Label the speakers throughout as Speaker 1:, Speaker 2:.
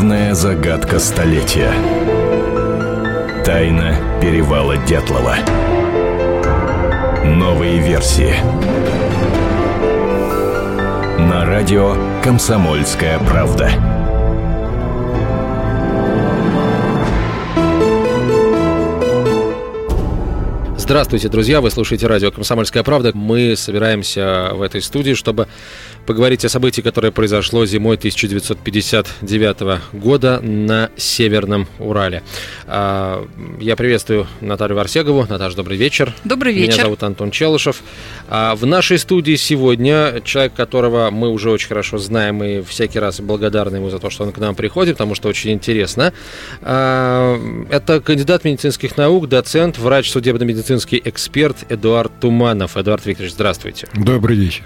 Speaker 1: Главная загадка столетия. Тайна перевала Дятлова. Новые версии. На радио «Комсомольская правда».
Speaker 2: Здравствуйте, друзья! Вы слушаете радио «Комсомольская правда». Мы собираемся в этой студии, чтобы поговорить о событии, которое произошло зимой 1959 года на Северном Урале. А, я приветствую Наталью Варсегову. Наташа, добрый вечер.
Speaker 3: Добрый вечер.
Speaker 2: Меня зовут Антон Челышев. А, в нашей студии сегодня человек, которого мы уже очень хорошо знаем и всякий раз благодарны ему за то, что он к нам приходит, потому что очень интересно. А, это кандидат медицинских наук, доцент, врач судебно-медицинский эксперт Эдуард Туманов. Эдуард Викторович, здравствуйте.
Speaker 4: Добрый вечер.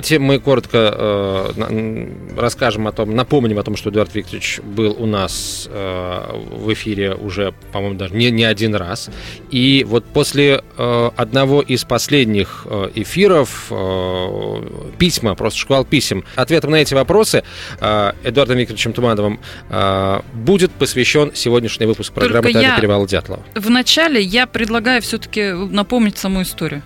Speaker 2: Давайте мы коротко э, расскажем о том, напомним о том, что Эдуард Викторович был у нас э, в эфире уже, по-моему, даже не, не один раз. И вот после э, одного из последних э, эфиров э, письма, просто шквал писем, ответом на эти вопросы э, Эдуардом Викторовичем Тумановым э, будет посвящен сегодняшний выпуск программы «Тайна перевала Дятлова».
Speaker 3: Вначале я предлагаю все-таки напомнить саму историю.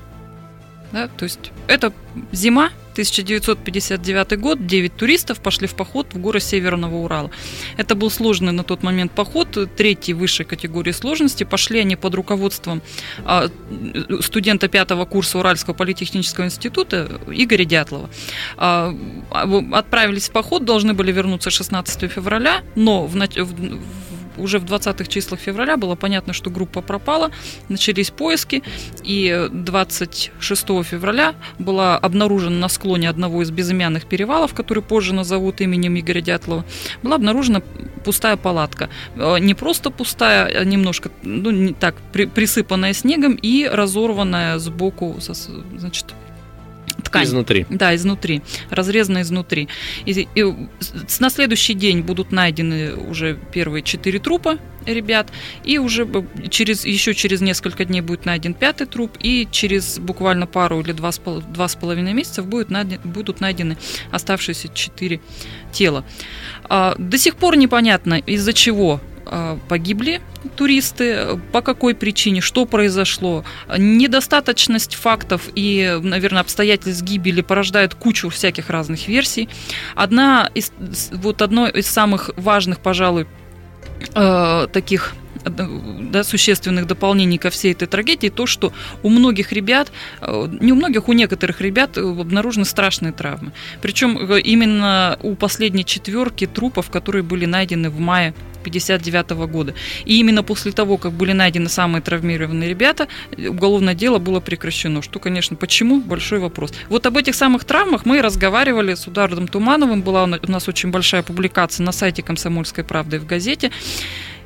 Speaker 3: Да? То есть это зима, 1959 год, 9 туристов пошли в поход в горы Северного Урала. Это был сложный на тот момент поход, третьей высшей категории сложности. Пошли они под руководством а, студента пятого курса Уральского политехнического института Игоря Дятлова. А, отправились в поход, должны были вернуться 16 февраля, но в, в уже в 20-х числах февраля было понятно, что группа пропала, начались поиски, и 26 февраля была обнаружена на склоне одного из безымянных перевалов, который позже назовут именем Игоря Дятлова, была обнаружена пустая палатка. Э, не просто пустая, а немножко ну, не так, при, присыпанная снегом и разорванная сбоку, значит, ткань.
Speaker 2: Изнутри.
Speaker 3: Да, изнутри. Разрезана изнутри. И, и на следующий день будут найдены уже первые четыре трупа ребят, и уже через, еще через несколько дней будет найден пятый труп, и через буквально пару или два с, пол, два с половиной месяцев будет найден, будут найдены оставшиеся четыре тела. А, до сих пор непонятно, из-за чего погибли туристы, по какой причине, что произошло. Недостаточность фактов и, наверное, обстоятельств гибели порождает кучу всяких разных версий. Одна из, вот одно из самых важных, пожалуй, э, таких да, существенных дополнений ко всей этой трагедии то, что у многих ребят, э, не у многих, у некоторых ребят обнаружены страшные травмы. Причем э, именно у последней четверки трупов, которые были найдены в мае 1959 года. И именно после того, как были найдены самые травмированные ребята, уголовное дело было прекращено. Что, конечно, почему? Большой вопрос. Вот об этих самых травмах мы разговаривали с Удардом Тумановым. Была у нас очень большая публикация на сайте «Комсомольской правды» в газете.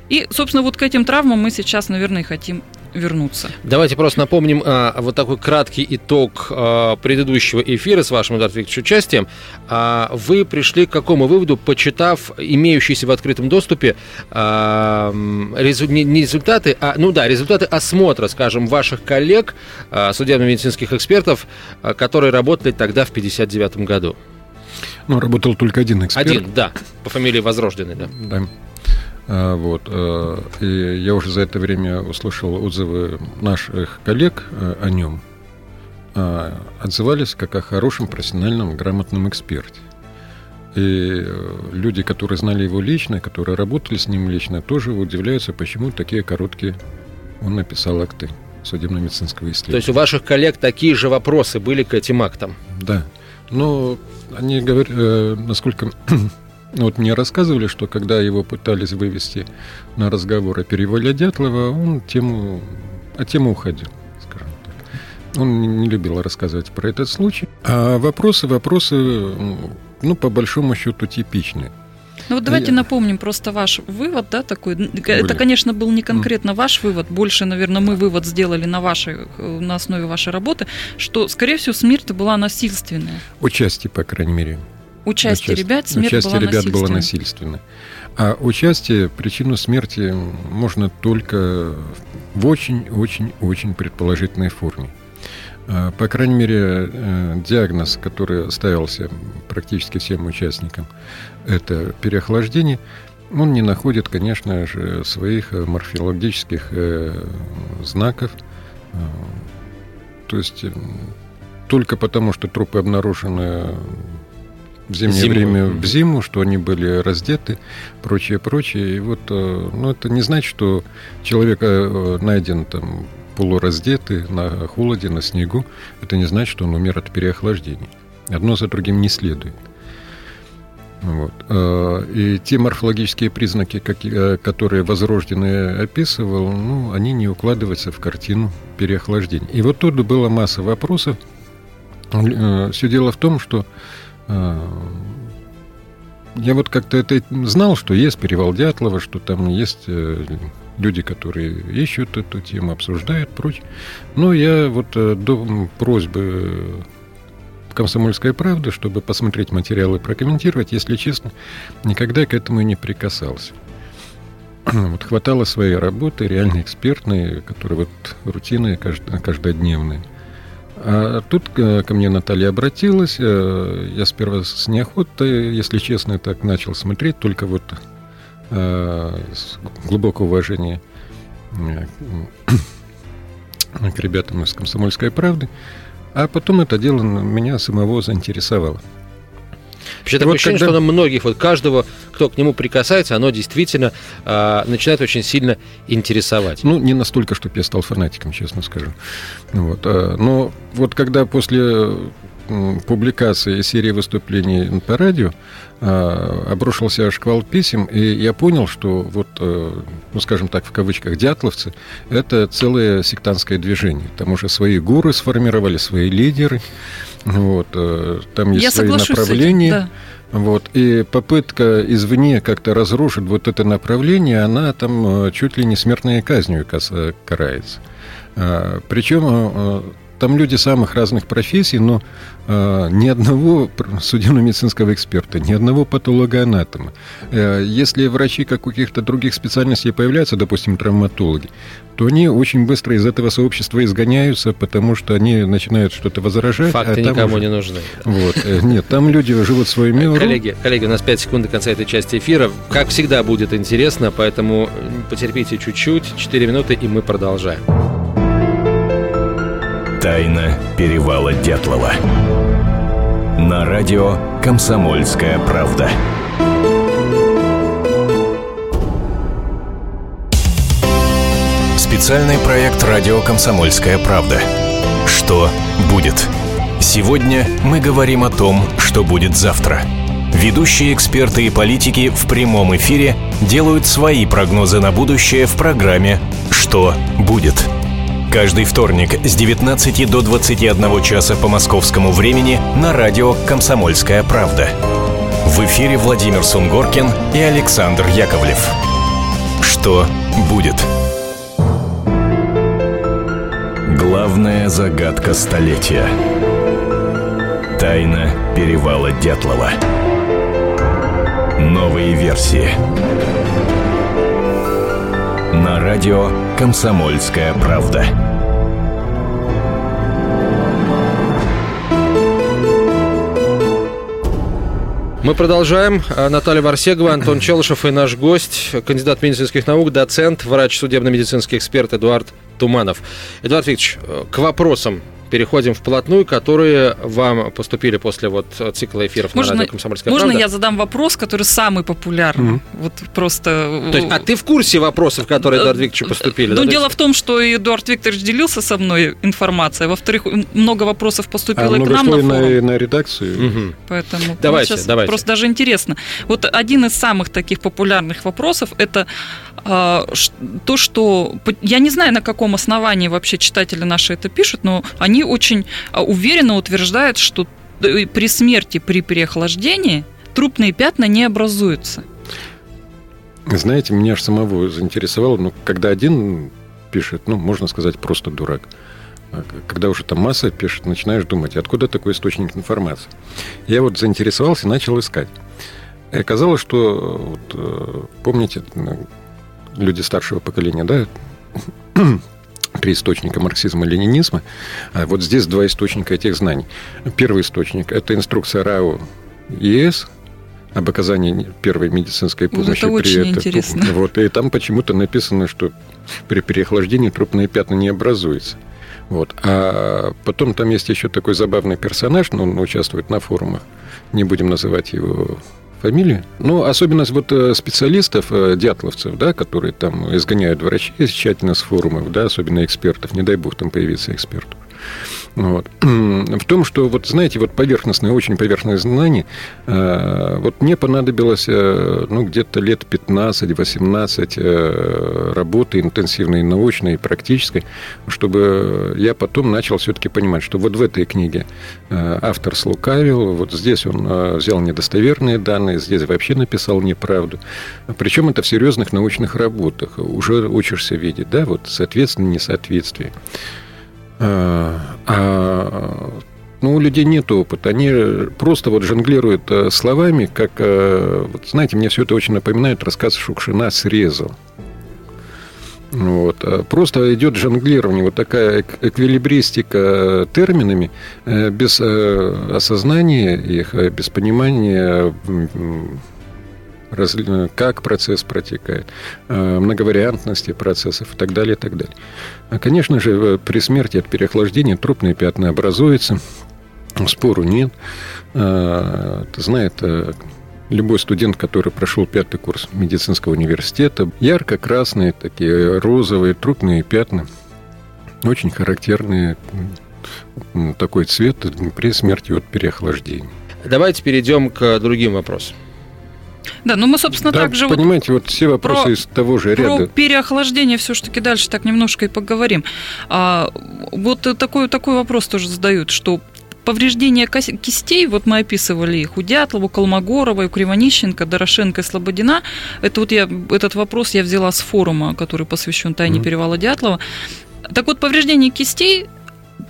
Speaker 3: И, собственно, вот к этим травмам мы сейчас, наверное, и хотим вернуться.
Speaker 2: Давайте просто напомним а, вот такой краткий итог а, предыдущего эфира с вашим, Эдуард Викторович, участием. А, вы пришли к какому выводу, почитав имеющиеся в открытом доступе а, резу, не, не результаты, а, ну да, результаты осмотра, скажем, ваших коллег, а, судебно-медицинских экспертов, а, которые работали тогда в 59 году?
Speaker 4: Ну, работал только один эксперт.
Speaker 2: Один, да, по фамилии Возрожденный, да.
Speaker 4: Да. А, вот. Э, и я уже за это время услышал отзывы наших коллег э, о нем. А, отзывались как о хорошем, профессиональном, грамотном эксперте. И э, люди, которые знали его лично, которые работали с ним лично, тоже удивляются, почему такие короткие он написал акты судебно-медицинского исследования.
Speaker 2: То есть у ваших коллег такие же вопросы были к этим актам?
Speaker 4: Да. Но они говорят, насколько вот мне рассказывали, что когда его пытались вывести на разговор о перевале Дятлова, он тему, от темы уходил, скажем так. Он не любил рассказывать про этот случай. А вопросы, вопросы, ну, по большому счету, типичные.
Speaker 3: Ну вот давайте Я... напомним просто ваш вывод, да, такой. Были. Это, конечно, был не конкретно ваш вывод, больше, наверное, мы вывод сделали на вашей, на основе вашей работы, что, скорее всего, смерть была насильственная.
Speaker 4: Участие, по крайней мере.
Speaker 3: Участие Участь... ребят, смерть
Speaker 4: Участие
Speaker 3: была
Speaker 4: ребят было насильственное. А участие, причину смерти можно только в очень-очень-очень предположительной форме. А, по крайней мере, э, диагноз, который ставился практически всем участникам, это переохлаждение, он не находит, конечно же, своих морфологических э, знаков. То есть только потому, что трупы обнаружены в зимнее Зиму. время в зиму, что они были раздеты, прочее, прочее. И вот, э, ну, это не значит, что человек э, найден там полураздетый на холоде, на снегу. Это не значит, что он умер от переохлаждения. Одно за другим не следует. Вот. Э, и те морфологические признаки, которые возрожденный описывал, ну, они не укладываются в картину переохлаждения. И вот тут была масса вопросов. Все дело в том, что я вот как-то это знал, что есть перевал Дятлова, что там есть э, люди, которые ищут эту тему, обсуждают, прочее. Но я вот э, до просьбы «Комсомольская правда», чтобы посмотреть материалы прокомментировать, если честно, никогда к этому и не прикасался. Вот хватало своей работы, реально экспертной, которые вот рутинные, каждодневные – а тут ко мне Наталья обратилась. Э, я сперва с неохотой, если честно, так начал смотреть, только вот э, с глубокого уважения э, к ребятам из «Комсомольской правды». А потом это дело меня самого заинтересовало.
Speaker 2: Вообще такое вот ощущение, когда... что на многих, вот каждого, кто к нему прикасается, оно действительно э, начинает очень сильно интересовать.
Speaker 4: Ну, не настолько, чтобы я стал фанатиком, честно скажу. Вот, э, но вот когда после публикации серии выступлений по радио э, обрушился шквал писем, и я понял, что вот, э, ну, скажем так, в кавычках, дятловцы – это целое сектантское движение. Там уже свои гуры сформировали, свои лидеры. Вот, э, там есть Я свои направления. Этим, да. Вот, и попытка извне как-то разрушить вот это направление, она там э, чуть ли не смертной казнью карается. А, Причем э, там люди самых разных профессий, но э, ни одного судебно-медицинского эксперта, ни одного патологоанатома. Э, если врачи как у каких-то других специальностей появляются, допустим, травматологи, то они очень быстро из этого сообщества изгоняются, потому что они начинают что-то возражать.
Speaker 2: А Факты а никому уже... не нужны.
Speaker 4: Вот. Э, нет, там люди живут своим миром.
Speaker 2: Коллеги, коллеги, у нас 5 секунд до конца этой части эфира. Как всегда будет интересно, поэтому потерпите чуть-чуть, 4 минуты, и мы продолжаем.
Speaker 1: Тайна перевала Дятлова. На радио «Комсомольская правда». Специальный проект «Радио Комсомольская правда». Что будет? Сегодня мы говорим о том, что будет завтра. Ведущие эксперты и политики в прямом эфире делают свои прогнозы на будущее в программе «Что будет?». Каждый вторник с 19 до 21 часа по московскому времени на радио «Комсомольская правда». В эфире Владимир Сунгоркин и Александр Яковлев. Что будет? Главная загадка столетия. Тайна перевала Дятлова. Новые версии. На радио «Комсомольская правда».
Speaker 2: Мы продолжаем. А, Наталья Варсегова, Антон Челышев и наш гость, кандидат медицинских наук, доцент, врач, судебно-медицинский эксперт Эдуард Туманов. Эдуард Викторович, э, к вопросам переходим вплотную, которые вам поступили после вот цикла эфиров
Speaker 3: можно,
Speaker 2: на радио «Комсомольская
Speaker 3: можно
Speaker 2: правда».
Speaker 3: я задам вопрос, который самый популярный? Mm-hmm. Вот просто...
Speaker 2: То есть, а ты в курсе вопросов, которые Эдуард Викторовичу поступили?
Speaker 3: Ну, да, дело в том, что Эдуард Викторович делился со мной информацией. Во-вторых, много вопросов поступило а и к нам на форум.
Speaker 4: На, на редакцию.
Speaker 3: Угу. Поэтому
Speaker 2: давайте, вот давайте.
Speaker 3: просто даже интересно. Вот один из самых таких популярных вопросов – это а, то, что я не знаю, на каком основании вообще читатели наши это пишут, но они очень а, уверенно утверждают, что при смерти при переохлаждении трупные пятна не образуются.
Speaker 4: Знаете, меня же самого заинтересовало, ну, когда один пишет, ну, можно сказать, просто дурак. А когда уже там масса пишет, начинаешь думать, откуда такой источник информации. Я вот заинтересовался и начал искать. И оказалось, что, вот, э, помните, люди старшего поколения, да, три источника марксизма-ленинизма. А вот здесь два источника этих знаний. Первый источник – это инструкция РАО ЕС об оказании первой медицинской помощи.
Speaker 3: Вот это очень интересно.
Speaker 4: Вот, и там почему-то написано, что при переохлаждении трупные пятна не образуются. Вот. А потом там есть еще такой забавный персонаж, но он участвует на форумах. Не будем называть его фамилии. Ну, особенность вот э, специалистов, э, дятловцев, да, которые там изгоняют врачей тщательно с форумов, да, особенно экспертов, не дай бог там появиться эксперту. Вот. В том, что, вот знаете, вот поверхностное, очень поверхностное знание, э, вот мне понадобилось, э, ну, где-то лет 15-18 э, работы интенсивной, научной, практической, чтобы я потом начал все-таки понимать, что вот в этой книге автор слукавил, вот здесь он взял недостоверные данные, здесь вообще написал неправду. Причем это в серьезных научных работах. Уже учишься видеть, да, вот соответственно, несоответствие. А, а ну, у людей нет опыта. Они просто вот жонглируют э, словами, как, э, вот, знаете, мне все это очень напоминает рассказ Шукшина «Срезал». Вот. А просто идет жонглирование, вот такая эквилибристика терминами, э, без осознания их, без понимания как процесс протекает, э, многовариантности процессов и так далее, и так далее. А, конечно же, э, при смерти от переохлаждения трупные пятна образуются, спору нет. А, знает э, любой студент, который прошел пятый курс медицинского университета. Ярко-красные, такие розовые трупные пятна, очень характерные такой цвет при смерти от переохлаждения.
Speaker 2: Давайте перейдем к другим вопросам.
Speaker 3: Да, ну мы, собственно, да, также
Speaker 4: понимаете, вот, вот все вопросы про, из того же ряда.
Speaker 3: Про переохлаждение все-таки дальше так немножко и поговорим. А, вот такой, такой вопрос тоже задают, что повреждения кистей, вот мы описывали их у Дятлова, у Колмогорова, у Кривонищенко, Дорошенко и Слободина. Это вот я, этот вопрос я взяла с форума, который посвящен тайне mm-hmm. перевала Дятлова. Так вот, повреждения кистей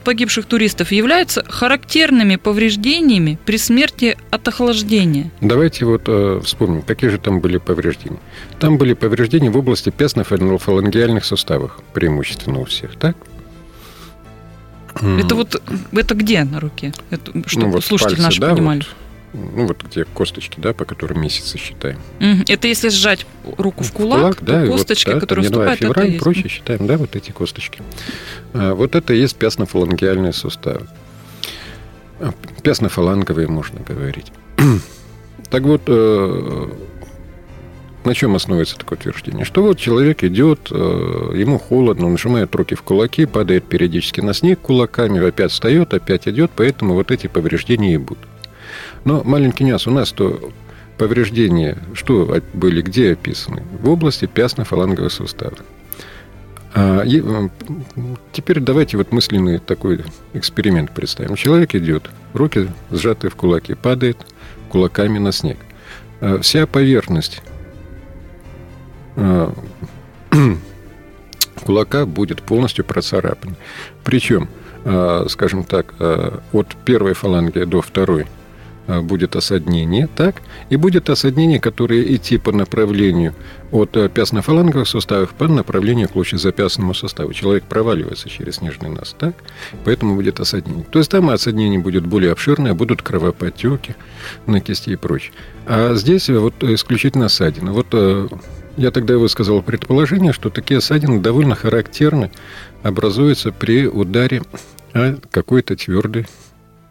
Speaker 3: погибших туристов являются характерными повреждениями при смерти от охлаждения.
Speaker 4: Давайте вот э, вспомним, какие же там были повреждения. Там были повреждения в области пястно-фалангиальных суставов, преимущественно у всех, так?
Speaker 3: Это вот это где на руке? Это, чтобы ну, вот слушатели пальцы, наши да, понимали. Вот
Speaker 4: ну вот где косточки, да, по которым месяцы считаем.
Speaker 3: Это если сжать руку в кулак, в кулак
Speaker 4: да,
Speaker 3: косточки,
Speaker 4: вот, да,
Speaker 3: которые вступают,
Speaker 4: февраль,
Speaker 3: это есть.
Speaker 4: считаем, да, вот эти косточки. А, вот это и есть пястно-фалангиальные суставы. А, пястно-фаланговые, можно говорить. так вот, э, на чем основывается такое утверждение? Что вот человек идет, э, ему холодно, он нажимает руки в кулаки, падает периодически на снег кулаками, опять встает, опять идет, поэтому вот эти повреждения и будут. Но маленький нюанс. У нас то повреждения, что были, где описаны? В области пястно-фалангового сустава. А, и, теперь давайте вот мысленный такой эксперимент представим. Человек идет, руки сжаты в кулаки, падает кулаками на снег. А, вся поверхность а, кулака будет полностью процарапана. Причем, а, скажем так, а, от первой фаланги до второй – Э, будет осаднение, так? И будет осаднение, которое идти по направлению от э, пястно-фаланговых суставов по направлению к лучезапястному суставу. Человек проваливается через снежный нас, так? Поэтому будет осаднение. То есть там осаднение будет более обширное, будут кровопотеки на кисти и прочее. А здесь вот исключительно ссадины. Вот э, я тогда высказал предположение, что такие ссадины довольно характерны, образуются при ударе какой-то твердый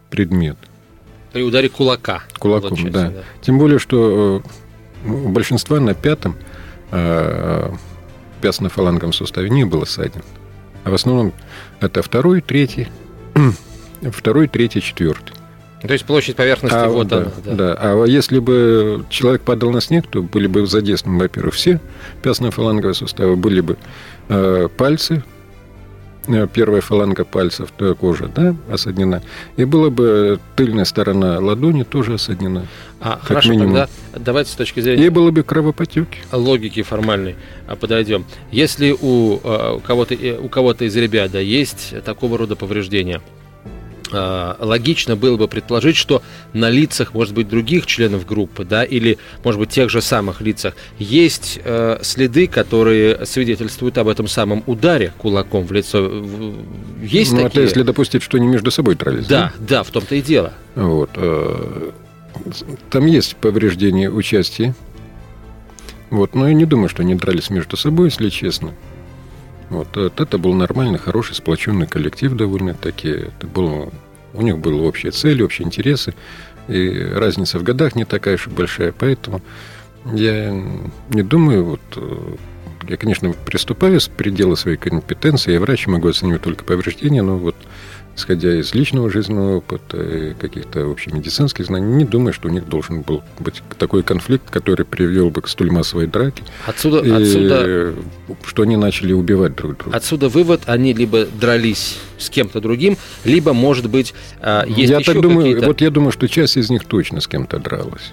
Speaker 4: предмет.
Speaker 2: При ударе кулака.
Speaker 4: Кулаком, да. да. Тем более, что э, у большинства на пятом э, пястно-фаланговом суставе не было ссадин. А в основном это второй, третий, второй, третий, четвертый.
Speaker 2: То есть площадь поверхности
Speaker 4: а,
Speaker 2: вот
Speaker 4: да,
Speaker 2: она.
Speaker 4: Да. да. А если бы человек падал на снег, то были бы задействованы, во-первых, все пястно-фаланговые суставы, были бы э, пальцы, первая фаланга пальцев кожа да, осаднена, и была бы тыльная сторона ладони тоже осаднена.
Speaker 2: А, как хорошо, минимум. тогда давайте с точки зрения...
Speaker 4: И было бы кровопотеки.
Speaker 2: Логики формальной а, подойдем. Если у, э, у кого-то у кого-то из ребят да, есть такого рода повреждения, э, логично было бы предположить, что на лицах, может быть, других членов группы, да, или, может быть, тех же самых лицах, есть э, следы, которые свидетельствуют об этом самом ударе кулаком в лицо. Есть
Speaker 4: ну,
Speaker 2: такие?
Speaker 4: это если допустить, что они между собой дрались.
Speaker 2: Да, да, да в том-то и дело.
Speaker 4: Вот. Э, там есть повреждение участия. Вот, но я не думаю, что они дрались между собой, если честно. Вот это был нормальный, хороший, сплоченный коллектив довольно-таки. Это был, у них были общие цели, общие интересы. И разница в годах не такая уж большая. Поэтому я не думаю, вот э, я, конечно, приступаю с предела своей компетенции. Я врач, могу оценивать только повреждения, но вот исходя из личного жизненного опыта и каких-то общемедицинских знаний, не думаю, что у них должен был быть такой конфликт, который привел бы к столь массовой драке.
Speaker 2: Отсюда, и отсюда,
Speaker 4: что они начали убивать друг друга.
Speaker 2: Отсюда вывод, они либо дрались с кем-то другим, либо, может быть, а, есть
Speaker 4: я
Speaker 2: еще
Speaker 4: так думаю, Вот я думаю, что часть из них точно с кем-то дралась.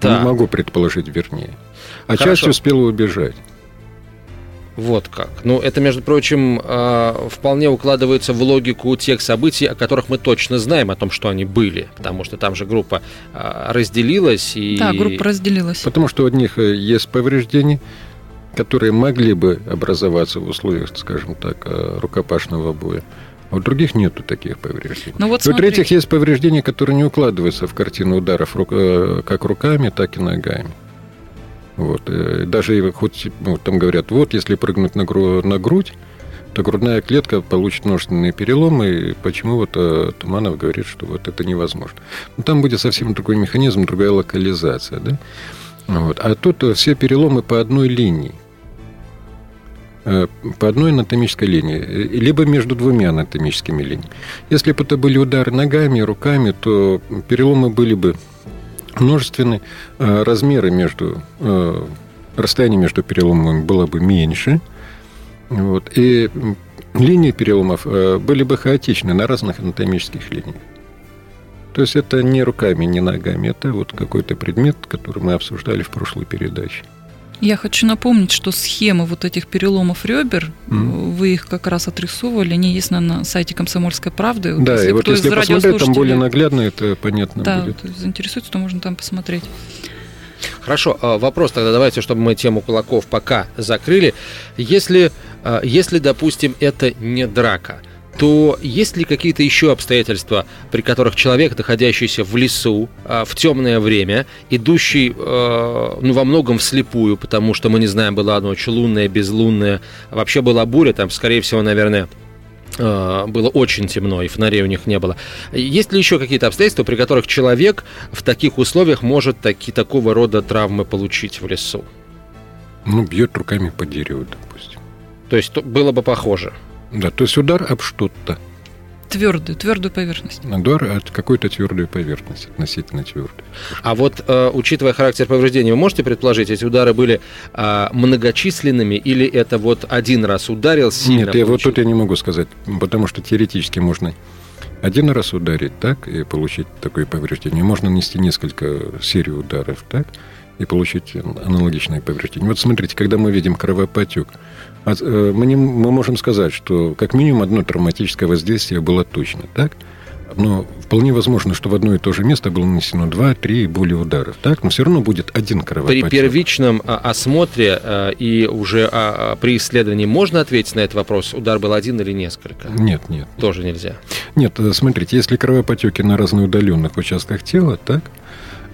Speaker 4: Да. Не могу предположить вернее. А Хорошо. часть успела убежать.
Speaker 2: Вот как. Ну, это, между прочим, а, вполне укладывается в логику тех событий, о которых мы точно знаем, о том, что они были. Потому что там же группа а, разделилась. И...
Speaker 3: Да, группа разделилась.
Speaker 4: Потому что у них э, есть повреждения, которые могли бы образоваться в условиях, скажем так, э, рукопашного боя. А у других нету таких повреждений. Ну, вот У-третьих, есть повреждения, которые не укладываются в картину ударов э, как руками, так и ногами. Вот. Э, даже хоть ну, там говорят, вот если прыгнуть на, гру- на грудь, то грудная клетка получит множественные переломы. И почему вот а, Туманов говорит, что вот это невозможно. Но там будет совсем другой механизм, другая локализация. Да? Вот. А тут все переломы по одной линии. По одной анатомической линии, либо между двумя анатомическими линиями. Если бы это были удары ногами, руками, то переломы были бы множественны, э, размеры между, э, расстояние между переломами было бы меньше, вот, и линии переломов э, были бы хаотичны на разных анатомических линиях. То есть это не руками, не ногами, это вот какой-то предмет, который мы обсуждали в прошлой передаче.
Speaker 3: Я хочу напомнить, что схемы вот этих переломов ребер, mm. вы их как раз отрисовывали, они есть на, сайте «Комсомольской правды».
Speaker 4: Да, если и вот если посмотреть, там более наглядно это понятно
Speaker 3: да,
Speaker 4: будет.
Speaker 3: Да, заинтересуется, то можно там посмотреть.
Speaker 2: Хорошо, а, вопрос тогда давайте, чтобы мы тему кулаков пока закрыли. Если, а, если допустим, это не драка – то есть ли какие-то еще обстоятельства, при которых человек, находящийся в лесу а, в темное время, идущий а, ну, во многом вслепую, потому что мы не знаем, была ночь лунная, безлунная, вообще была буря, там, скорее всего, наверное, а, было очень темно, и фонарей у них не было. Есть ли еще какие-то обстоятельства, при которых человек в таких условиях может таки, такого рода травмы получить в лесу?
Speaker 4: Ну, бьет руками по дереву, допустим.
Speaker 2: То есть было бы похоже?
Speaker 4: Да, то есть удар об что-то.
Speaker 3: Твердую, твердую поверхность.
Speaker 4: Удар от какой-то твердой поверхности, относительно твердой.
Speaker 2: А вот, э, учитывая характер повреждения, вы можете предположить, эти удары были э, многочисленными или это вот один раз ударил сильно?
Speaker 4: Нет, я вот тут я не могу сказать, потому что теоретически можно один раз ударить, так, и получить такое повреждение. Можно нанести несколько серий ударов, так, и получить аналогичное повреждение. Вот смотрите, когда мы видим кровопотек, Э, мы, не, мы можем сказать, что как минимум одно травматическое воздействие было точно, так? Но вполне возможно, что в одно и то же место было нанесено два, три и более ударов. Так? Но все равно будет один кровопотек.
Speaker 2: При первичном а, осмотре э, и уже а, а, при исследовании можно ответить на этот вопрос, удар был один или несколько?
Speaker 4: Нет, нет.
Speaker 2: Тоже нельзя?
Speaker 4: Нет, э, смотрите, если кровопотеки на разноудаленных участках тела, так,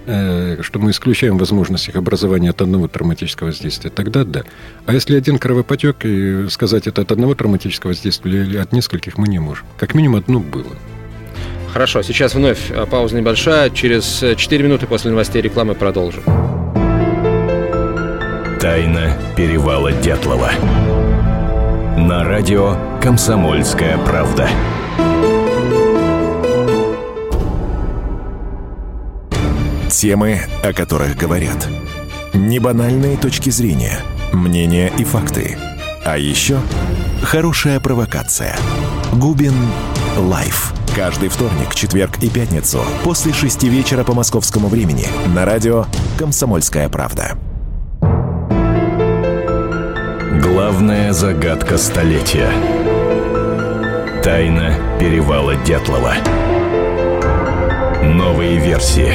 Speaker 4: что мы исключаем возможность их образования от одного травматического воздействия, тогда да. А если один кровопотек, и сказать это от одного травматического воздействия или от нескольких мы не можем. Как минимум одно было.
Speaker 2: Хорошо, сейчас вновь э, пауза небольшая. Через 4 минуты после новостей рекламы продолжим.
Speaker 1: Тайна перевала Дятлова. На радио «Комсомольская правда». Темы, о которых говорят. Небанальные точки зрения, мнения и факты. А еще хорошая провокация. Губин Live. Каждый вторник, четверг и пятницу после шести вечера по московскому времени на радио «Комсомольская правда». Главная загадка столетия. Тайна перевала Дятлова. Новые версии.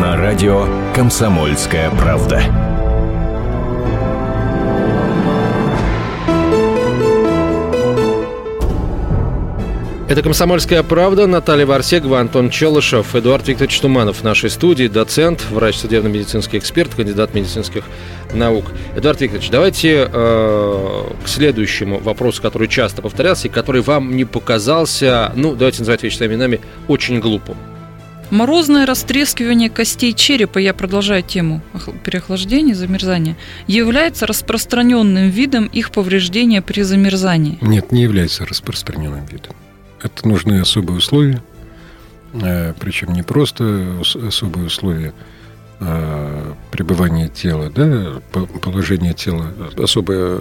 Speaker 1: На радио «Комсомольская правда».
Speaker 2: Это «Комсомольская правда». Наталья Варсегова, Антон Челышев, Эдуард Викторович Туманов в нашей студии, доцент, врач судебно-медицинский эксперт, кандидат медицинских наук. Эдуард Викторович, давайте э, к следующему вопросу, который часто повторялся и который вам не показался, ну, давайте называть вещи своими именами, очень глупым.
Speaker 3: Морозное растрескивание костей черепа, я продолжаю тему переохлаждения, замерзания, является распространенным видом их повреждения при замерзании.
Speaker 4: Нет, не является распространенным видом. Это нужны особые условия, э, причем не просто особые условия а пребывания тела, да, положение тела, особое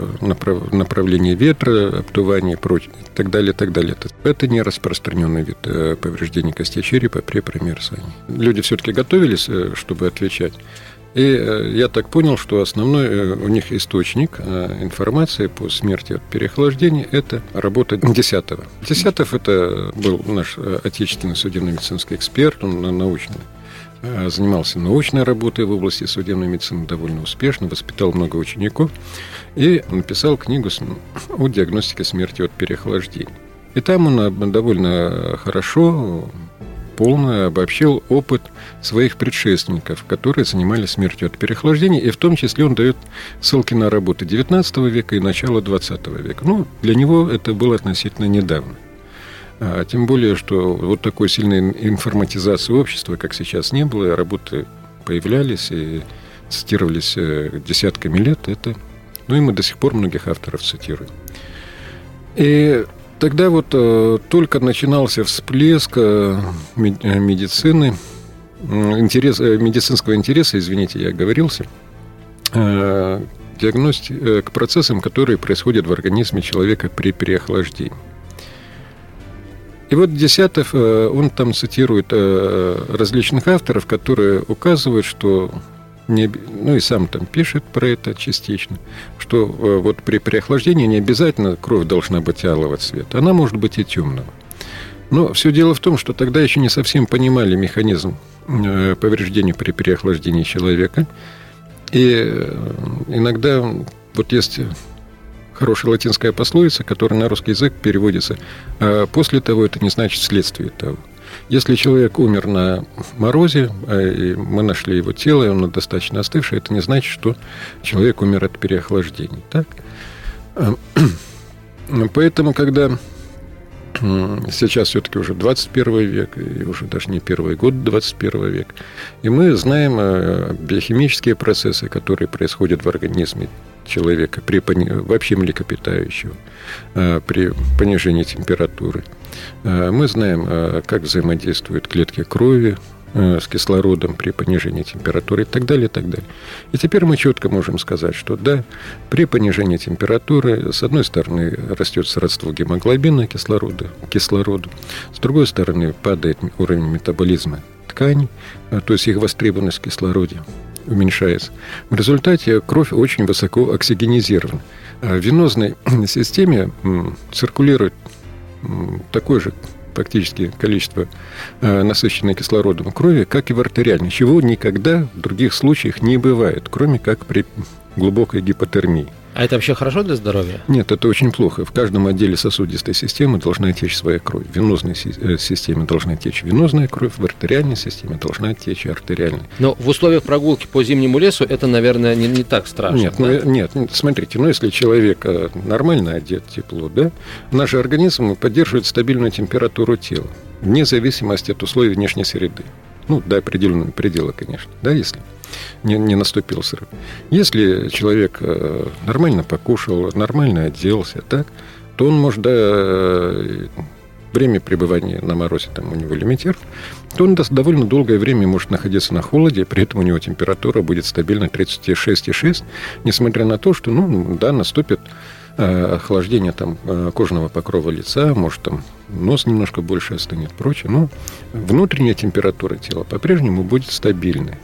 Speaker 4: направление ветра, обдувание и прочее, и так далее, и так далее. Это не распространенный вид э, повреждений костей черепа при промерзании. Люди все-таки готовились, э, чтобы отвечать. И э, я так понял, что основной э, у них источник э, информации по смерти от переохлаждения – это работа Десятого. Десятов – это был наш отечественный судебно-медицинский эксперт, он научный занимался научной работой в области судебной медицины довольно успешно, воспитал много учеников и написал книгу о диагностике смерти от переохлаждения. И там он довольно хорошо полно обобщил опыт своих предшественников, которые занимались смертью от переохлаждения, и в том числе он дает ссылки на работы XIX века и начала XX века. Ну, для него это было относительно недавно. А, тем более, что вот такой сильной информатизации общества, как сейчас, не было, работы появлялись и цитировались э, десятками лет. Это, ну и мы до сих пор многих авторов цитируем. И Тогда вот э, только начинался всплеск э, медицины, интерес, медицинского интереса, извините, я оговорился, диагности... к процессам, которые происходят в организме человека при переохлаждении. И вот Десятов, он там цитирует различных авторов, которые указывают, что не, ну и сам там пишет про это частично, что э, вот при переохлаждении не обязательно кровь должна быть алого цвета, она может быть и темного. Но все дело в том, что тогда еще не совсем понимали механизм э, повреждения при переохлаждении человека. И э, иногда вот есть хорошая латинская пословица, которая на русский язык переводится «А «после того это не значит следствие того». Если человек умер на морозе, а, и мы нашли его тело, и оно достаточно остывшее, это не значит, что человек умер от переохлаждения. Так? А, поэтому, когда сейчас все-таки уже 21 век, и уже даже не первый год 21 век, и мы знаем биохимические процессы, которые происходят в организме человека при вообще млекопитающего, при понижении температуры – Э, мы знаем, э, как взаимодействуют клетки крови э, с кислородом при понижении температуры и так далее, и так далее. И теперь мы четко можем сказать, что да, при понижении температуры, с одной стороны, растет сродство гемоглобина кислорода, кислороду, с другой стороны, падает уровень метаболизма тканей, то есть их востребованность в кислороде уменьшается. В результате кровь очень высоко оксигенизирована. В венозной системе циркулирует такое же практически количество э, насыщенной кислородом крови, как и в артериальной, чего никогда в других случаях не бывает, кроме как при глубокой гипотермии.
Speaker 2: А это вообще хорошо для здоровья?
Speaker 4: Нет, это очень плохо. В каждом отделе сосудистой системы должна течь своя кровь. В венозной э, системе должна течь венозная кровь, в артериальной системе должна течь артериальная.
Speaker 2: Но в условиях прогулки по зимнему лесу это, наверное, не, не так страшно.
Speaker 4: Нет, ну, да? ну, нет, смотрите, ну если человек э, нормально одет, тепло, да, наш организм поддерживает стабильную температуру тела, вне зависимости от условий внешней среды. Ну, до определенного предела, конечно, да, если не, не наступил срыв. Если человек э, нормально покушал, нормально оделся, так, то он может, да, время пребывания на морозе там у него лимитировано, то он довольно долгое время может находиться на холоде, при этом у него температура будет стабильно 36,6, несмотря на то, что, ну, да, наступит э, охлаждение там э, кожного покрова лица, может там нос немножко больше остынет, прочее, но внутренняя температура тела по-прежнему будет стабильной.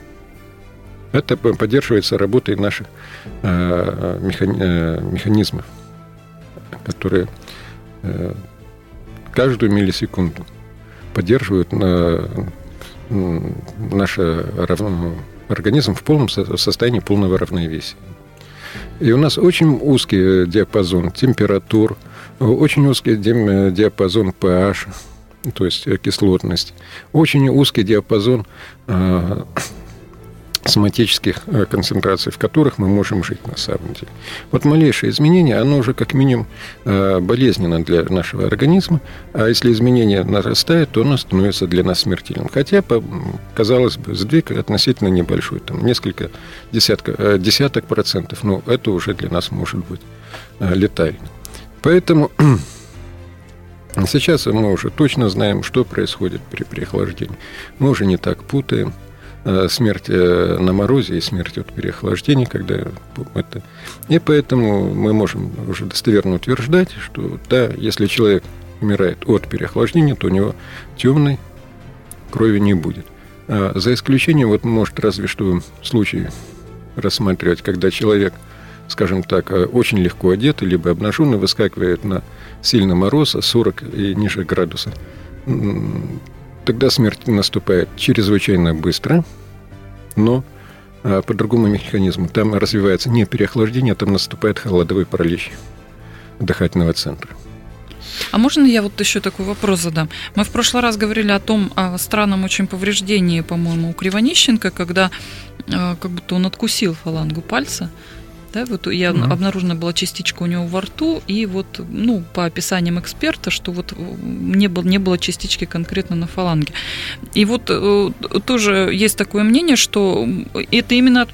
Speaker 4: Это поддерживается работой наших э, э, механизмов, которые э, каждую миллисекунду поддерживают на, наш организм в полном состоянии полного равновесия. И у нас очень узкий диапазон температур, очень узкий диапазон pH, то есть кислотность, очень узкий диапазон а, соматических э, концентраций, в которых мы можем жить на самом деле. Вот малейшее изменение, оно уже как минимум э, болезненно для нашего организма, а если изменение нарастает, то оно становится для нас смертельным. Хотя, казалось бы, сдвиг относительно небольшой, там несколько десятка, э, десяток процентов, но это уже для нас может быть летально. Поэтому сейчас мы уже точно знаем, что происходит при переохлаждении. Мы уже не так путаем – смерть э, на морозе и смерть от переохлаждения, когда это... И поэтому мы можем уже достоверно утверждать, что да, если человек умирает от переохлаждения, то у него темной крови не будет. А за исключением, вот может разве что случай рассматривать, когда человек, скажем так, э, очень легко одет, либо обнаженный, выскакивает на сильный мороз, 40 и ниже градуса тогда смерть наступает чрезвычайно быстро, но а, по другому механизму. Там развивается не переохлаждение, а там наступает холодовой паралич дыхательного центра.
Speaker 3: А можно я вот еще такой вопрос задам? Мы в прошлый раз говорили о том о странном очень повреждении, по-моему, у Кривонищенко, когда а, как будто он откусил фалангу пальца. Да, вот я mm-hmm. обнаружена была частичка у него во рту, и вот, ну, по описаниям эксперта, что вот не было, не было частички конкретно на фаланге. И вот э, тоже есть такое мнение, что это именно от,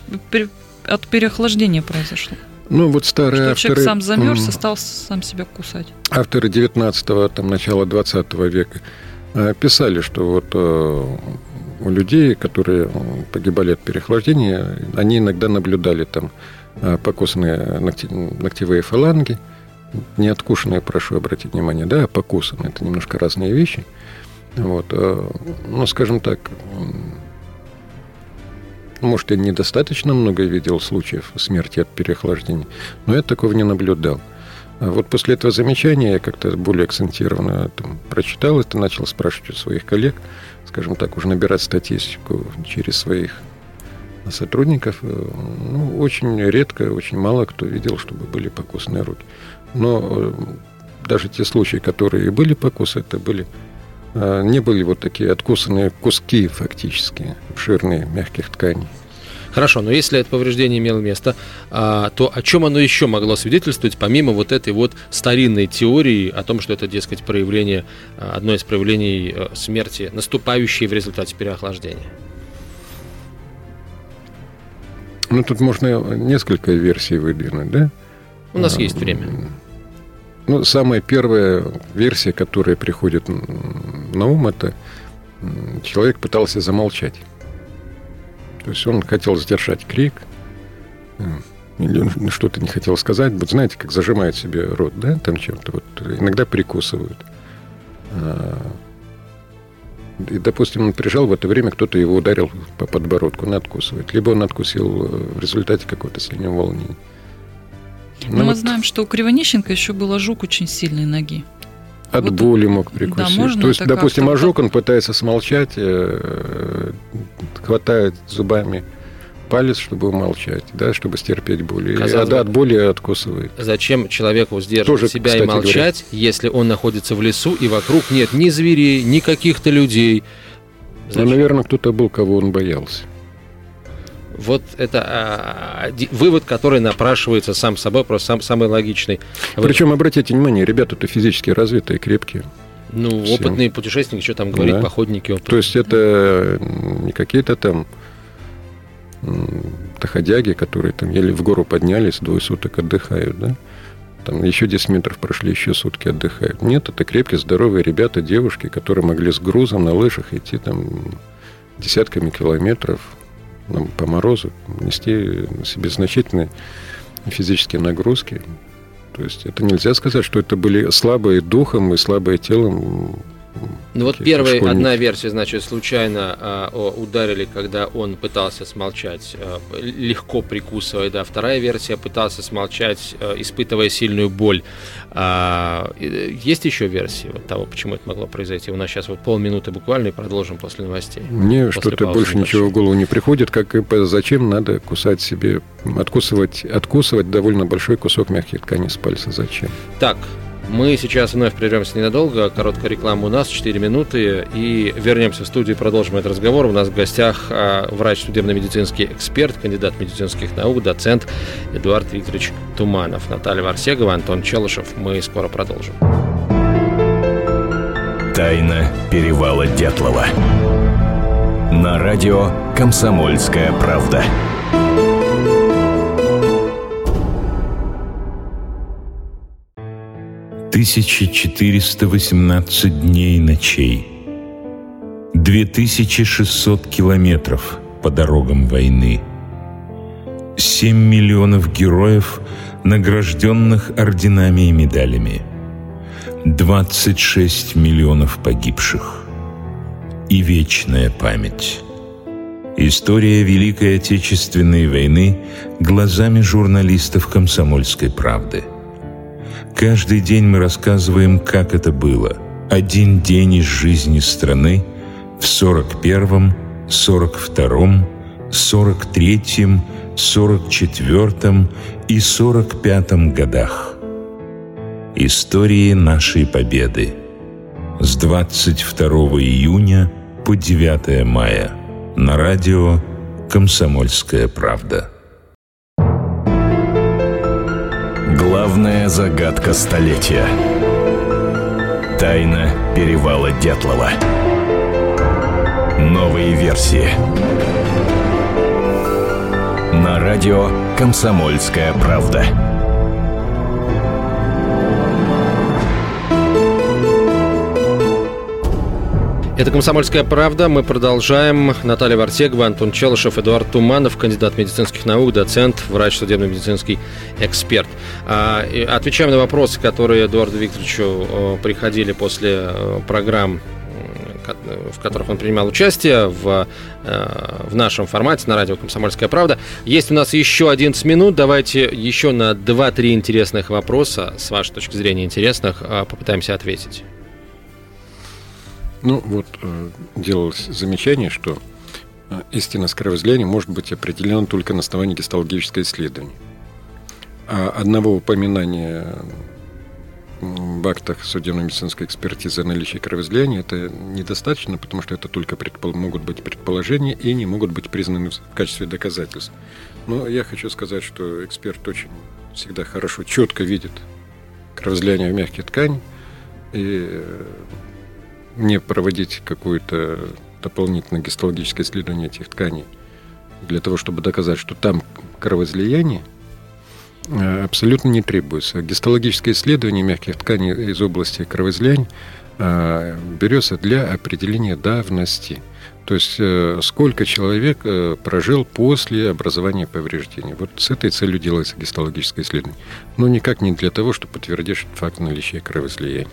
Speaker 3: от переохлаждения произошло.
Speaker 4: Ну, вот старые что
Speaker 3: авторы... человек сам замерз и стал сам себя кусать.
Speaker 4: Авторы 19-го, там, начала 20 века э, писали, что вот э, у людей, которые погибали от переохлаждения, они иногда наблюдали там Э, покусанные ногти, ногтевые фаланги, не откушенные, прошу обратить внимание, да, а покусанные. Это немножко разные вещи. Вот, э, ну, скажем так, может, я недостаточно много видел случаев смерти от переохлаждения, но я такого не наблюдал. А вот после этого замечания я как-то более акцентированно там, прочитал это, начал спрашивать у своих коллег, скажем так, уже набирать статистику через своих сотрудников, э, ну, очень редко, очень мало кто видел, чтобы были покусаны руки. Но э, даже те случаи, которые были покусы, это были э, не были вот такие откусанные куски фактически, обширные мягких тканей.
Speaker 2: Хорошо, но если это повреждение имело место, а, то о чем оно еще могло свидетельствовать, помимо вот этой вот старинной теории о том, что это, дескать, проявление, одно из проявлений смерти, наступающей в результате переохлаждения?
Speaker 4: Ну, тут можно несколько версий выдвинуть, да?
Speaker 2: У нас есть время.
Speaker 4: Ну, самая первая версия, которая приходит на ум, это человек пытался замолчать. То есть он хотел сдержать крик, или что-то не хотел сказать. Вот знаете, как зажимает себе рот, да, там чем-то. Вот иногда прикусывают. И, допустим, он прижал, в это время кто-то его ударил по подбородку, он откусывает. Либо он откусил э, в результате какого-то сильного волнения.
Speaker 3: Но, Но мы вот... знаем, что у Кривонищенко еще был ожог очень сильной ноги.
Speaker 4: От вот, боли мог прикусить. Да, можно То есть, допустим, ожог, он пытается смолчать, э, хватает зубами палец, чтобы умолчать, да, чтобы стерпеть боль. Казалось и, от боли откусывает.
Speaker 2: Зачем человеку сдерживать Тоже, себя и молчать, говоря. если он находится в лесу и вокруг нет ни зверей, ни каких-то людей?
Speaker 4: Ну, Зачем? Ну, наверное, кто-то был, кого он боялся.
Speaker 2: Вот это а, вывод, который напрашивается сам собой, просто сам, самый логичный.
Speaker 4: Причем, обратите внимание, ребята-то физически развитые, крепкие.
Speaker 2: Ну, Все. опытные путешественники, что там говорить, да. походники опытные.
Speaker 4: То есть это не какие-то там доходяги, которые там еле в гору поднялись, двое суток отдыхают, да? Там еще 10 метров прошли, еще сутки отдыхают. Нет, это крепкие, здоровые ребята, девушки, которые могли с грузом на лыжах идти там десятками километров ну, по морозу, нести себе значительные физические нагрузки. То есть это нельзя сказать, что это были слабые духом и слабые телом
Speaker 2: ну вот первая школьники. одна версия, значит, случайно э, ударили, когда он пытался смолчать, э, легко прикусывая, да. Вторая версия пытался смолчать, э, испытывая сильную боль. А, есть еще версии вот того, почему это могло произойти? У нас сейчас вот полминуты буквально и продолжим после новостей.
Speaker 4: Мне что-то больше ничего в голову не приходит, как и зачем надо кусать себе, откусывать, откусывать довольно большой кусок мягких тканей с пальца. Зачем?
Speaker 2: Так, мы сейчас вновь прервемся ненадолго. Короткая реклама у нас, 4 минуты. И вернемся в студию и продолжим этот разговор. У нас в гостях а, врач судебно-медицинский эксперт, кандидат медицинских наук, доцент Эдуард Викторович Туманов. Наталья Варсегова, Антон Челышев. Мы скоро продолжим.
Speaker 1: Тайна перевала Дятлова. На радио «Комсомольская правда».
Speaker 5: 1418 дней и ночей, 2600 километров по дорогам войны, 7 миллионов героев, награжденных орденами и медалями, 26 миллионов погибших и вечная память. История Великой Отечественной войны глазами журналистов «Комсомольской правды». Каждый день мы рассказываем, как это было. Один день из жизни страны в 41-м, 42-м, 43-м, 44-м и 45-м годах. Истории нашей победы с 22 июня по 9 мая на радио «Комсомольская правда».
Speaker 1: Главная загадка столетия. Тайна перевала Дятлова. Новые версии. На радио «Комсомольская правда».
Speaker 2: Это «Комсомольская правда». Мы продолжаем. Наталья Вартегова, Антон Челышев, Эдуард Туманов, кандидат медицинских наук, доцент, врач, судебно-медицинский эксперт. А, отвечаем на вопросы, которые Эдуарду Викторовичу приходили после программ в которых он принимал участие в, в нашем формате на радио «Комсомольская правда». Есть у нас еще 11 минут. Давайте еще на 2-3 интересных вопроса, с вашей точки зрения интересных, попытаемся ответить.
Speaker 4: Ну, вот э, делалось замечание, что э, истина кровоизлияния может быть определена только на основании гистологического исследования. А одного упоминания в актах судебно-медицинской экспертизы о наличии кровоизлияния это недостаточно, потому что это только предпол- могут быть предположения и не могут быть признаны в качестве доказательств. Но я хочу сказать, что эксперт очень всегда хорошо, четко видит кровоизлияние в мягких тканях, и э, не проводить какое-то дополнительное гистологическое исследование этих тканей для того, чтобы доказать, что там кровоизлияние, э, абсолютно не требуется. Гистологическое исследование мягких тканей из области кровоизлияния э, берется для определения давности. То есть э, сколько человек прожил после образования повреждений. Вот с этой целью делается гистологическое исследование. Но никак не для того, чтобы подтвердить факт наличия кровоизлияния.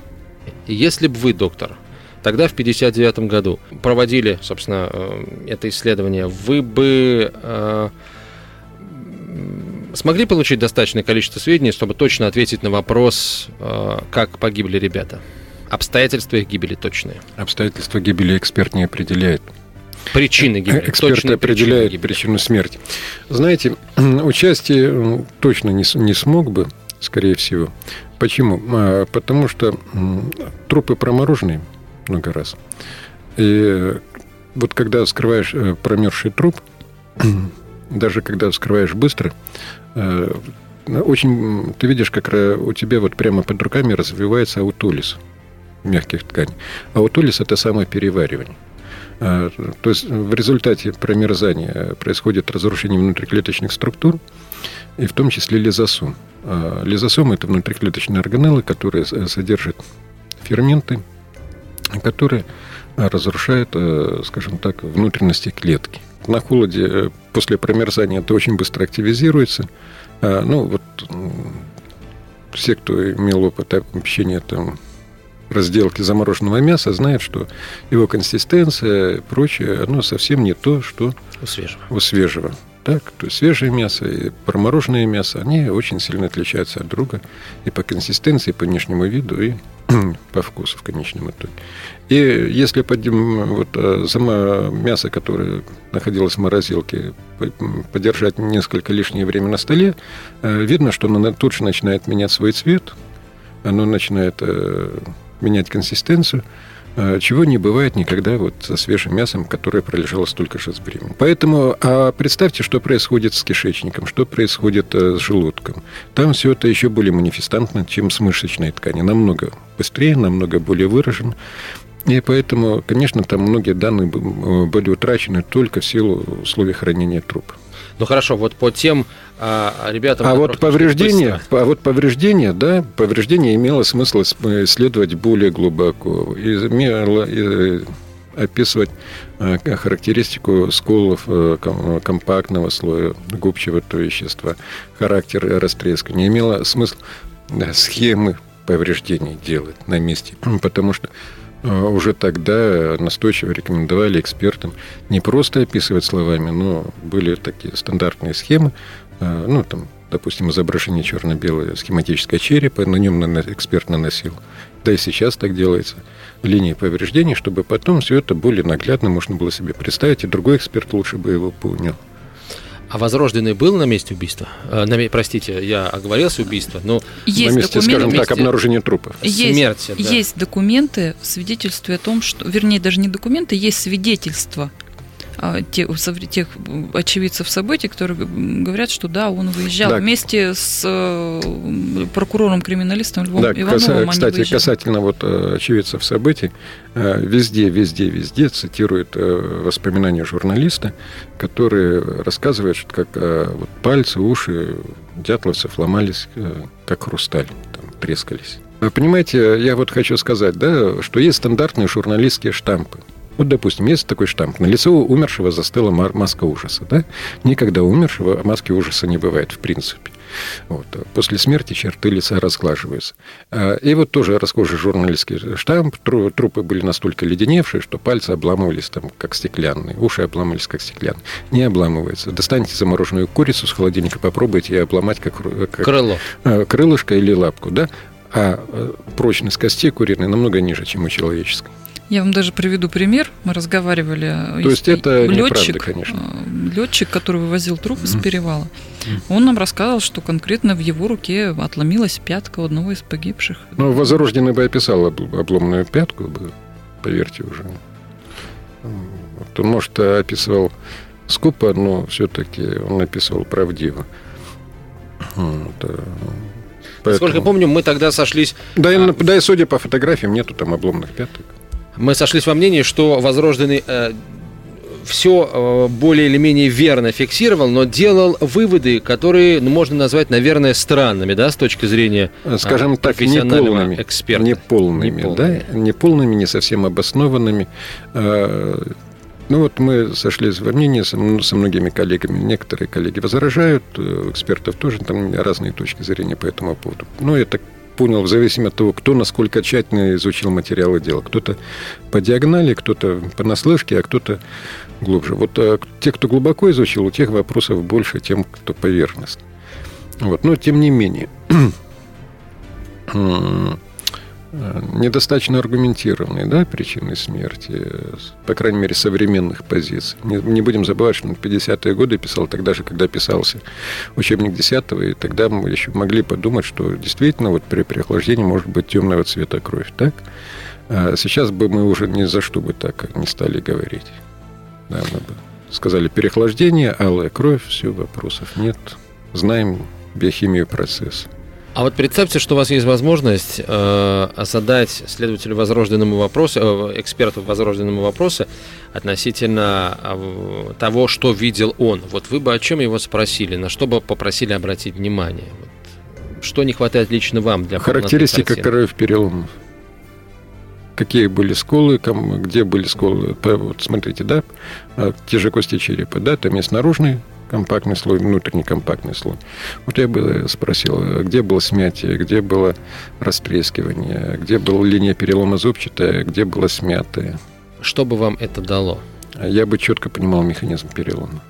Speaker 2: Если бы вы, доктор, тогда, в 1959 году, проводили, собственно, э, это исследование, вы бы э, смогли получить достаточное количество сведений, чтобы точно ответить на вопрос, э, как погибли ребята? Обстоятельства их гибели точные.
Speaker 4: Обстоятельства гибели эксперт не определяет.
Speaker 2: Причины гибели.
Speaker 4: Эксперт определяет причины причину смерти. Знаете, участие точно не, не смог бы, скорее всего. Почему? Потому что трупы промороженные – много раз. И вот когда вскрываешь э, промерзший труп, даже когда вскрываешь быстро, э, очень ты видишь, как у тебя вот прямо под руками развивается аутолиз мягких тканей. Аутолиз – это самое переваривание. Э, то есть в результате промерзания происходит разрушение внутриклеточных структур, и в том числе лизосом. Лизосом – это внутриклеточные органеллы, которые содержат ферменты, которые э, разрушают, э, скажем так, внутренности клетки. На холоде э, после промерзания это очень быстро активизируется. А, ну, вот все, кто имел опыт общения там, разделки замороженного мяса знает, что его консистенция и прочее, оно совсем не то, что
Speaker 2: У свежего.
Speaker 4: у свежего. Так, то есть свежее мясо и промороженное мясо, они очень сильно отличаются от друга и по консистенции, и по внешнему виду, и по вкусу в конечном итоге. И если подим, вот, э, само мясо, которое находилось в морозилке, по- подержать несколько лишнее время на столе, э, видно, что оно тут же начинает менять свой цвет, оно начинает э, менять консистенцию, э, чего не бывает никогда вот со свежим мясом, которое пролежало столько же с временем. Поэтому а представьте, что происходит с кишечником, что происходит э, с желудком. Там все это еще более манифестантно, чем с мышечной тканью. Намного быстрее, намного более выражено. И поэтому, конечно, там многие данные э, были утрачены только в силу условий хранения трупа.
Speaker 2: Ну хорошо, вот по тем а, ребятам...
Speaker 4: А вот повреждение,
Speaker 2: быстро-
Speaker 4: а вот повреждение, да, повреждение имело смысл ис- исследовать более глубоко, имело э, описывать э, характеристику сколов э, ком- компактного слоя губчатого вещества, характер растрескивания. Имело смысл схемы повреждений делать на месте, потому что э, уже тогда настойчиво рекомендовали экспертам не просто описывать словами, но были такие стандартные схемы, э, ну, там, допустим, изображение черно-белое схематическое черепа, на нем эксперт наносил. Да и сейчас так делается. Линии повреждений, чтобы потом все это более наглядно можно было себе представить, и другой эксперт лучше бы его понял.
Speaker 2: А возрожденный был на месте убийства? Э, на ме- Простите, я оговорился убийство, но
Speaker 3: Есть
Speaker 4: на месте,
Speaker 3: документы,
Speaker 4: скажем так, обнаружения трупов.
Speaker 3: Есть,
Speaker 2: смерти, да.
Speaker 3: есть документы, свидетельствуя о том, что, вернее, даже не документы, есть свидетельства а, тех м, очевидцев событий, которые говорят, что да, он выезжал
Speaker 4: Да.
Speaker 3: вместе с э, прокурором-криминалистом Львом
Speaker 4: Да,
Speaker 3: Ивановым. они
Speaker 4: кстати,
Speaker 3: выезжали.
Speaker 4: касательно вот э, очевидцев событий, э, везде, везде, везде цитируют воспоминания журналиста, которые рассказывают, что как вот пальцы, уши дятловцев ломались, как хрусталь, там, трескались. Понимаете, я вот хочу сказать, да, что есть стандартные журналистские штампы. Вот, допустим, есть такой штамп. На лицо умершего застыла маска ужаса. Да? Никогда умершего маски ужаса не бывает, в принципе. Вот. а После смерти черты лица разглаживаются. А, И вот тоже расхожий журналистский штамп. Тру- Трупы были настолько леденевшие, что пальцы обламывались там, как стеклянные. Уши обламывались, как стеклянные. Не обламывается. Достаньте замороженную курицу с холодильника, попробуйте ее обломать, как, как
Speaker 2: крыло.
Speaker 4: э, крылышко или лапку, да? А э, прочность костей куриной намного ниже, чем у человеческой.
Speaker 3: Я вам даже приведу пример. Мы разговаривали. э,
Speaker 4: То есть это неправда,
Speaker 3: летчик,
Speaker 4: конечно.
Speaker 3: летчик, который вывозил труп из перевала, он нам рассказал, что конкретно в его руке отломилась пятка одного из погибших.
Speaker 4: Ну, Возрожденный бы описал об- обломанную пятку, бы, поверьте уже. Вот он, может, описывал скупо, но все-таки он описывал правдиво. Вот, э,
Speaker 2: Насколько я
Speaker 4: поэтому-
Speaker 2: помню, мы тогда сошлись
Speaker 4: Да, и,
Speaker 2: а,
Speaker 4: да и судя по фотографиям, нету там обломных пяток.
Speaker 2: Мы сошлись во мнении, что возрожденный все более или менее верно фиксировал, но делал выводы, которые ну, можно назвать, наверное, странными, да, с точки зрения
Speaker 4: Э, Скажем
Speaker 2: а,
Speaker 4: так, неполными.
Speaker 2: эксперта.
Speaker 4: Неполными,
Speaker 2: Неполными.
Speaker 4: да, неполными, не совсем обоснованными. Э, Ну вот мы сошлись во мнении со, со многими коллегами. Некоторые коллеги возражают, э, у экспертов тоже там разные точки зрения по этому поводу. Но я так понял, в зависимости от того, кто насколько тщательно изучил материалы дела. Кто-то по диагонали, кто-то понаслышке, а кто-то глубже. Вот э, те, кто глубоко изучил, у тех вопросов больше, тем, кто поверхностно. Вот. Но тем не менее, недостаточно аргументированные да, причины смерти, по крайней мере, современных позиций. Не, не будем забывать, что он в 50-е годы писал тогда же, когда писался учебник 10 и тогда мы еще могли подумать, что действительно вот при переохлаждении может быть темного цвета кровь, так? А сейчас бы мы уже ни за что бы так не стали говорить. Да, мы бы сказали переохлаждение, алая кровь, все, вопросов нет. Знаем биохимию процесса.
Speaker 2: А вот представьте, что у вас есть возможность э, задать следователю возрожденному вопросу, э, эксперту возрожденному вопросы относительно э, того, что видел он. Вот вы бы о чем его спросили, на что бы попросили обратить внимание? Вот что не хватает лично вам для
Speaker 4: Характеристика крови переломов. Какие были сколы, где были сколы. Вот смотрите, да, а, те же кости черепа, да, там есть наружный компактный слой, внутренний компактный слой. Вот я бы спросил, где было смятие, где было растрескивание, где была линия перелома зубчатая, где было смятое.
Speaker 2: Что бы вам это дало?
Speaker 4: Я бы четко понимал механизм перелома.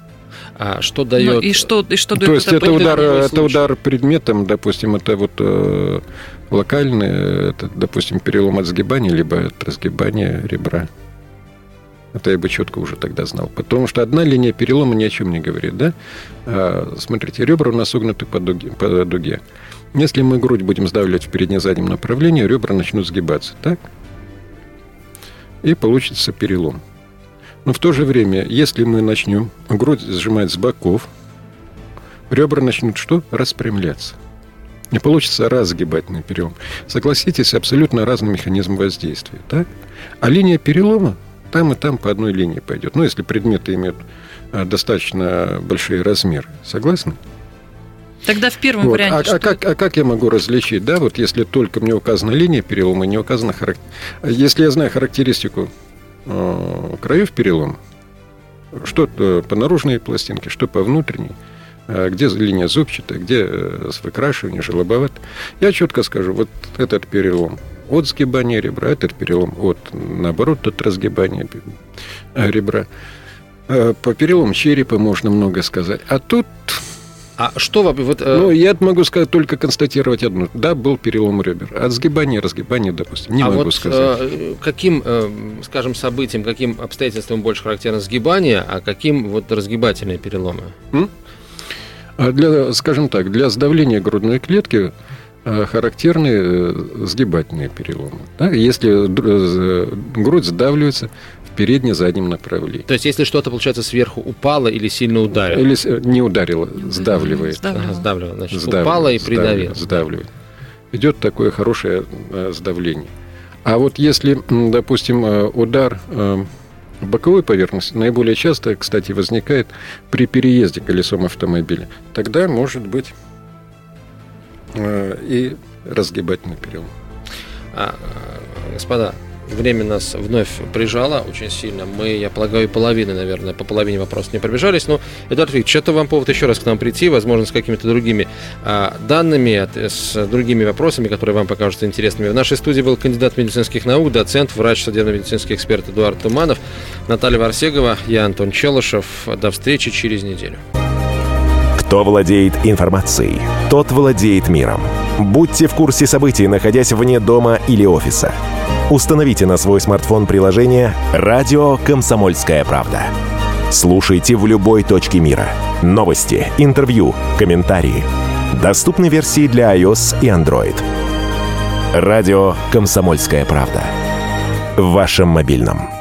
Speaker 2: А что дает... Ну,
Speaker 3: и что, и что
Speaker 4: То
Speaker 3: дает
Speaker 4: есть это удар, это удар предметом, допустим, это вот э, локальный, это, допустим, перелом от сгибания, либо от разгибания ребра. Это я бы четко уже тогда знал. Потому что одна линия перелома ни о чем не говорит, да? А, смотрите, ребра у нас согнуты по дуге, по дуге. Если мы грудь будем сдавливать в передне-заднем направлении, ребра начнут сгибаться, так? И получится перелом. Но в то же время, если мы начнем грудь сжимать с боков, ребра начнут что? Распрямляться. Не получится разгибательный перелом. Согласитесь, абсолютно разный механизм воздействия. Так? А линия перелома там и там по одной линии пойдет. Ну, если предметы имеют а, достаточно большие размеры. Согласны?
Speaker 3: Тогда в первом
Speaker 4: вот.
Speaker 3: варианте.
Speaker 4: А,
Speaker 3: что...
Speaker 4: а, как, а как я могу различить, да, вот если только мне указана линия перелома, не указана характер... Если я знаю характеристику э, краев перелома, что по наружной пластинке, что по внутренней, где линия зубчатая, где э, с выкрашиванием, желобоват, я четко скажу, вот этот перелом от сгибания ребра, этот перелом от, наоборот, от разгибания э, ребра. Э, по перелому черепа можно много сказать. А тут
Speaker 2: а что вы... Вот,
Speaker 4: э... Ну, я могу сказать, только констатировать одно. Да, был перелом ребер. От сгибания, разгибания, допустим, не
Speaker 2: а
Speaker 4: могу
Speaker 2: вот,
Speaker 4: сказать.
Speaker 2: Э, каким, э, скажем, событием, каким обстоятельствам больше характерно сгибание, а каким вот разгибательные переломы?
Speaker 4: М? А для, скажем так, для сдавления грудной клетки э, характерны э, сгибательные переломы. Да? Если грудь сдавливается передне-заднем направлении.
Speaker 2: То есть, если что-то, получается, сверху упало или сильно ударило?
Speaker 4: Или не ударило, сдавливает.
Speaker 2: Сдавливает. Сдавливает. Значит, сдавливает, упало и придавило.
Speaker 4: Сдавливает. Идет такое хорошее э, сдавление. А вот если, допустим, э, удар э, в боковой поверхности наиболее часто, кстати, возникает при переезде колесом автомобиля. Тогда может быть и разгибательный перелом.
Speaker 2: А, господа, время нас вновь прижало очень сильно. Мы, я полагаю, половины, наверное, по половине вопросов не пробежались. Но, Эдуард Викторович, это вам повод еще раз к нам прийти, возможно, с какими-то другими а, данными, с другими вопросами, которые вам покажутся интересными. В нашей студии был кандидат медицинских наук, доцент, врач, судебно-медицинский эксперт Эдуард Туманов, Наталья Варсегова, я Антон Челышев. До встречи через неделю.
Speaker 1: Кто владеет информацией, тот владеет миром. Будьте в курсе событий, находясь вне дома или офиса. Установите на свой смартфон приложение «Радио Комсомольская правда». Слушайте в любой точке мира. Новости, интервью, комментарии. Доступны версии для iOS и Android. Радио «Комсомольская правда». В вашем мобильном.